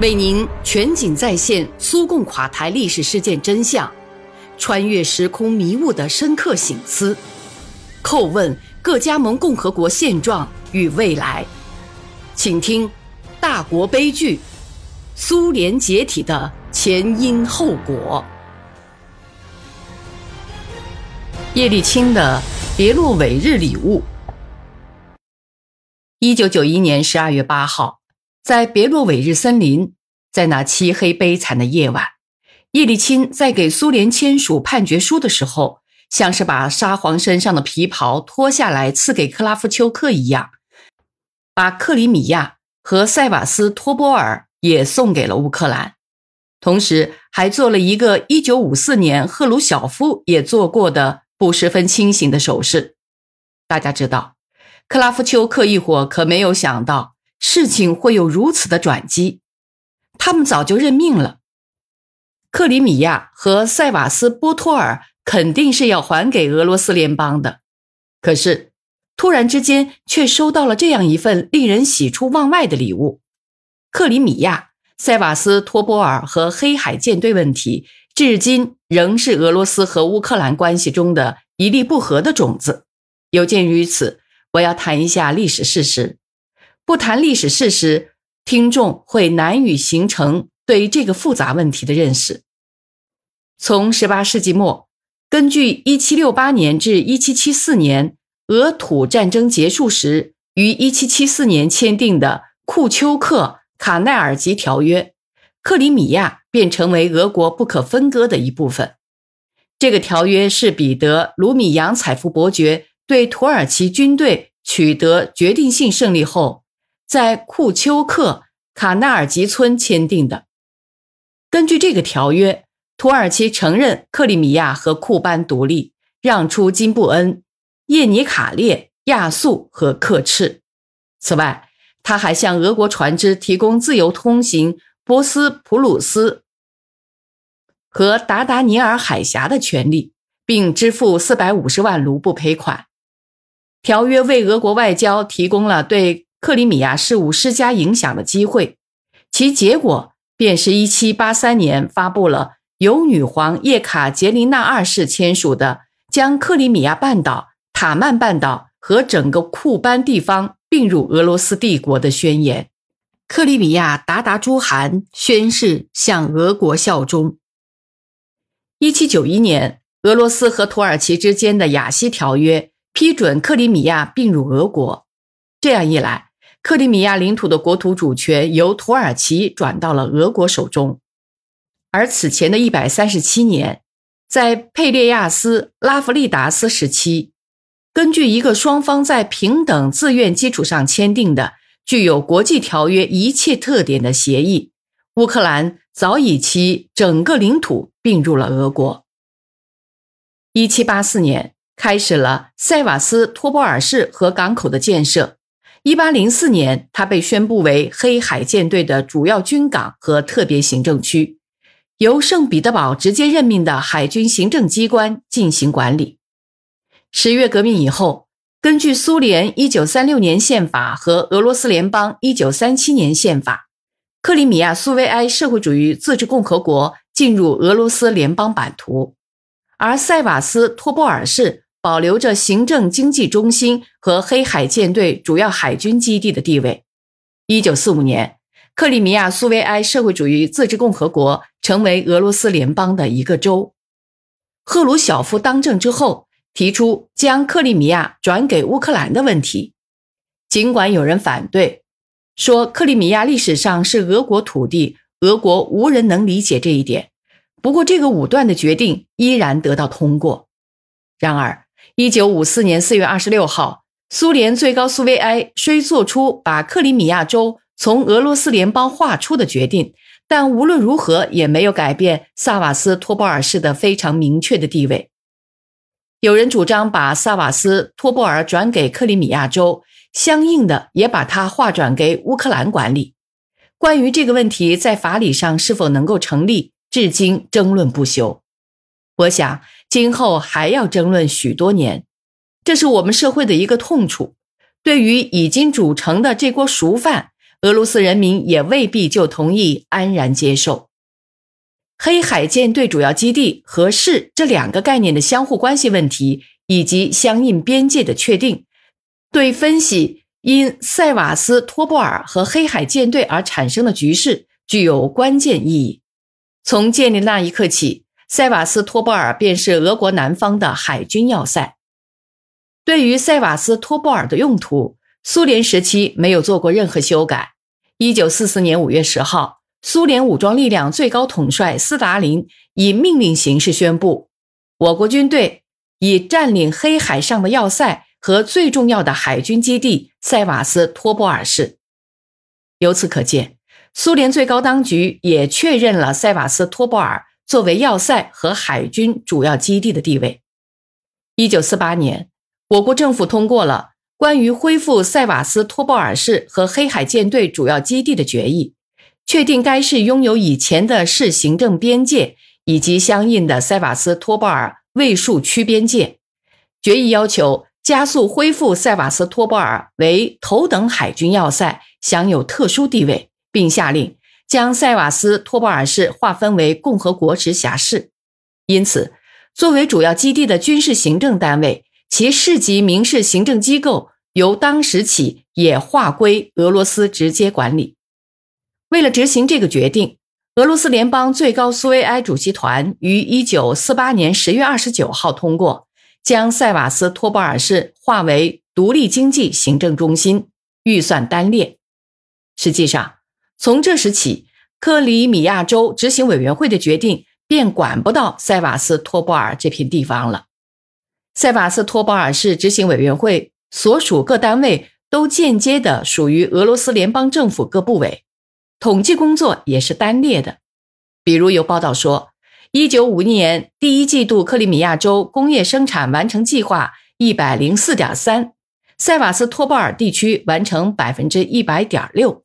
为您全景再现苏共垮台历史事件真相，穿越时空迷雾的深刻醒思，叩问各加盟共和国现状与未来。请听《大国悲剧：苏联解体的前因后果》。叶利钦的别洛韦日礼物。一九九一年十二月八号。在别洛韦日森林，在那漆黑悲惨的夜晚，叶利钦在给苏联签署判决书的时候，像是把沙皇身上的皮袍脱下来赐给克拉夫丘克一样，把克里米亚和塞瓦斯托波尔也送给了乌克兰，同时还做了一个1954年赫鲁晓夫也做过的不十分清醒的手势。大家知道，克拉夫丘克一伙可没有想到。事情会有如此的转机，他们早就认命了。克里米亚和塞瓦斯波托尔肯定是要还给俄罗斯联邦的，可是突然之间却收到了这样一份令人喜出望外的礼物。克里米亚、塞瓦斯托波尔和黑海舰队问题，至今仍是俄罗斯和乌克兰关系中的一粒不和的种子。有鉴于此，我要谈一下历史事实。不谈历史事实，听众会难以形成对这个复杂问题的认识。从18世纪末，根据1768年至1774年俄土战争结束时于1774年签订的库丘克卡奈尔吉条约，克里米亚便成为俄国不可分割的一部分。这个条约是彼得卢米扬采夫伯爵对土耳其军队取得决定性胜利后。在库丘克卡纳尔吉村签订的。根据这个条约，土耳其承认克里米亚和库班独立，让出金布恩、叶尼卡列、亚速和克赤。此外，他还向俄国船只提供自由通行波斯普鲁斯和达达尼尔海峡的权利，并支付四百五十万卢布赔款。条约为俄国外交提供了对。克里米亚事务施加影响的机会，其结果便是一七八三年发布了由女皇叶卡捷琳娜二世签署的将克里米亚半岛、塔曼半岛和整个库班地方并入俄罗斯帝国的宣言。克里米亚达达朱汗宣誓向俄国效忠。一七九一年，俄罗斯和土耳其之间的雅西条约批准克里米亚并入俄国，这样一来。克里米亚领土的国土主权由土耳其转到了俄国手中，而此前的一百三十七年，在佩列亚斯拉夫利达斯时期，根据一个双方在平等自愿基础上签订的、具有国际条约一切特点的协议，乌克兰早已其整个领土并入了俄国。一七八四年，开始了塞瓦斯托波尔市和港口的建设。一八零四年，它被宣布为黑海舰队的主要军港和特别行政区，由圣彼得堡直接任命的海军行政机关进行管理。十月革命以后，根据苏联一九三六年宪法和俄罗斯联邦一九三七年宪法，克里米亚苏维埃社会主义自治共和国进入俄罗斯联邦版图，而塞瓦斯托波尔市。保留着行政经济中心和黑海舰队主要海军基地的地位。一九四五年，克里米亚苏维埃社会主义自治共和国成为俄罗斯联邦的一个州。赫鲁晓夫当政之后，提出将克里米亚转给乌克兰的问题。尽管有人反对，说克里米亚历史上是俄国土地，俄国无人能理解这一点。不过，这个武断的决定依然得到通过。然而，一九五四年四月二十六号，苏联最高苏维埃虽做出把克里米亚州从俄罗斯联邦划出的决定，但无论如何也没有改变萨瓦斯托波尔市的非常明确的地位。有人主张把萨瓦斯托波尔转给克里米亚州，相应的也把它划转给乌克兰管理。关于这个问题在法理上是否能够成立，至今争论不休。我想。今后还要争论许多年，这是我们社会的一个痛处。对于已经煮成的这锅熟饭，俄罗斯人民也未必就同意安然接受。黑海舰队主要基地和市这两个概念的相互关系问题，以及相应边界的确定，对分析因塞瓦斯托波尔和黑海舰队而产生的局势具有关键意义。从建立那一刻起，塞瓦斯托波尔便是俄国南方的海军要塞。对于塞瓦斯托波尔的用途，苏联时期没有做过任何修改。一九四四年五月十号，苏联武装力量最高统帅斯大林以命令形式宣布，我国军队已占领黑海上的要塞和最重要的海军基地塞瓦斯托波尔市。由此可见，苏联最高当局也确认了塞瓦斯托波尔作为要塞和海军主要基地的地位。一九四八年。我国政府通过了关于恢复塞瓦斯托波尔市和黑海舰队主要基地的决议，确定该市拥有以前的市行政边界以及相应的塞瓦斯托波尔卫戍区边界。决议要求加速恢复塞瓦斯托波尔为头等海军要塞，享有特殊地位，并下令将塞瓦斯托波尔市划分为共和国直辖市。因此，作为主要基地的军事行政单位。其市级民事行政机构由当时起也划归俄罗斯直接管理。为了执行这个决定，俄罗斯联邦最高苏维埃主席团于一九四八年十月二十九号通过，将塞瓦斯托波尔市划为独立经济行政中心，预算单列。实际上，从这时起，克里米亚州执行委员会的决定便管不到塞瓦斯托波尔这片地方了。塞瓦斯托波尔市执行委员会所属各单位都间接的属于俄罗斯联邦政府各部委，统计工作也是单列的。比如有报道说，一九五一年第一季度克里米亚州工业生产完成计划一百零四点三，塞瓦斯托波尔地区完成百分之一百点六。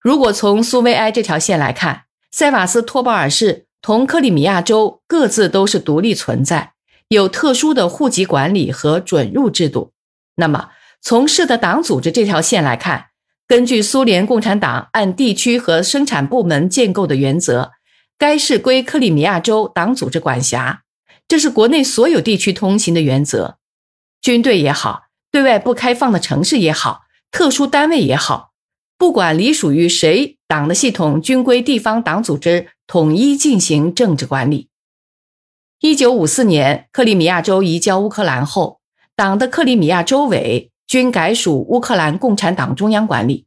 如果从苏维埃这条线来看，塞瓦斯托波尔市同克里米亚州各自都是独立存在。有特殊的户籍管理和准入制度。那么，从市的党组织这条线来看，根据苏联共产党按地区和生产部门建构的原则，该市归克里米亚州党组织管辖。这是国内所有地区通行的原则。军队也好，对外不开放的城市也好，特殊单位也好，不管隶属于谁，党的系统均归地方党组织统一进行政治管理。一九五四年，克里米亚州移交乌克兰后，党的克里米亚州委均改属乌克兰共产党中央管理，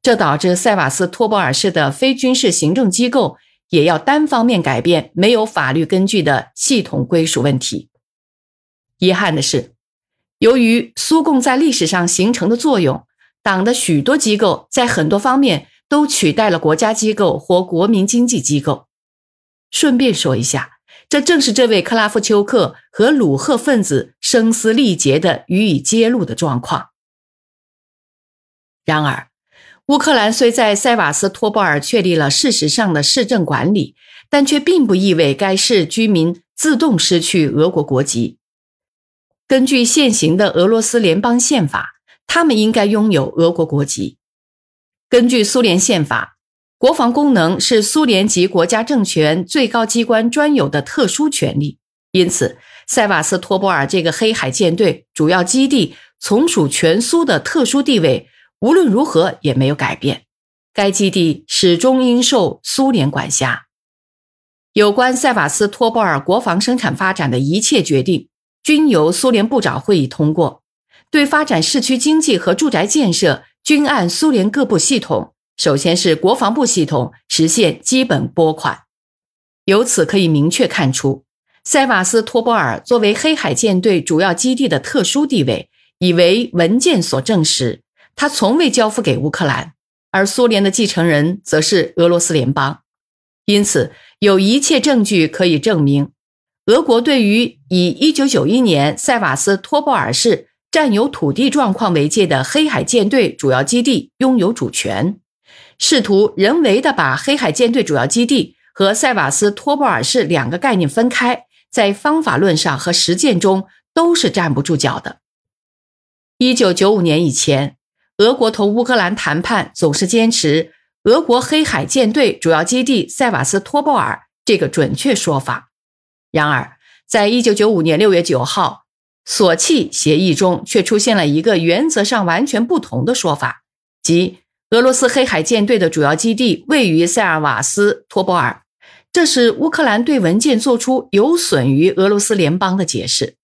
这导致塞瓦斯托波尔市的非军事行政机构也要单方面改变没有法律根据的系统归属问题。遗憾的是，由于苏共在历史上形成的作用，党的许多机构在很多方面都取代了国家机构或国民经济机构。顺便说一下。这正是这位克拉夫丘克和鲁赫分子声嘶力竭的予以揭露的状况。然而，乌克兰虽在塞瓦斯托波尔确立了事实上的市政管理，但却并不意味该市居民自动失去俄国国籍。根据现行的俄罗斯联邦宪法，他们应该拥有俄国国籍。根据苏联宪法。国防功能是苏联及国家政权最高机关专有的特殊权利，因此，塞瓦斯托波尔这个黑海舰队主要基地从属全苏的特殊地位，无论如何也没有改变。该基地始终应受苏联管辖。有关塞瓦斯托波尔国防生产发展的一切决定，均由苏联部长会议通过。对发展市区经济和住宅建设，均按苏联各部系统。首先是国防部系统实现基本拨款，由此可以明确看出，塞瓦斯托波尔作为黑海舰队主要基地的特殊地位，已为文件所证实。他从未交付给乌克兰，而苏联的继承人则是俄罗斯联邦。因此，有一切证据可以证明，俄国对于以1991年塞瓦斯托波尔市占有土地状况为界的黑海舰队主要基地拥有主权。试图人为的把黑海舰队主要基地和塞瓦斯托波尔市两个概念分开，在方法论上和实践中都是站不住脚的。一九九五年以前，俄国同乌克兰谈判总是坚持俄国黑海舰队主要基地塞瓦斯托波尔这个准确说法。然而，在一九九五年六月九号，索契协议中却出现了一个原则上完全不同的说法，即俄罗斯黑海舰队的主要基地位于塞尔瓦斯托波尔。这是乌克兰对文件做出有损于俄罗斯联邦的解释。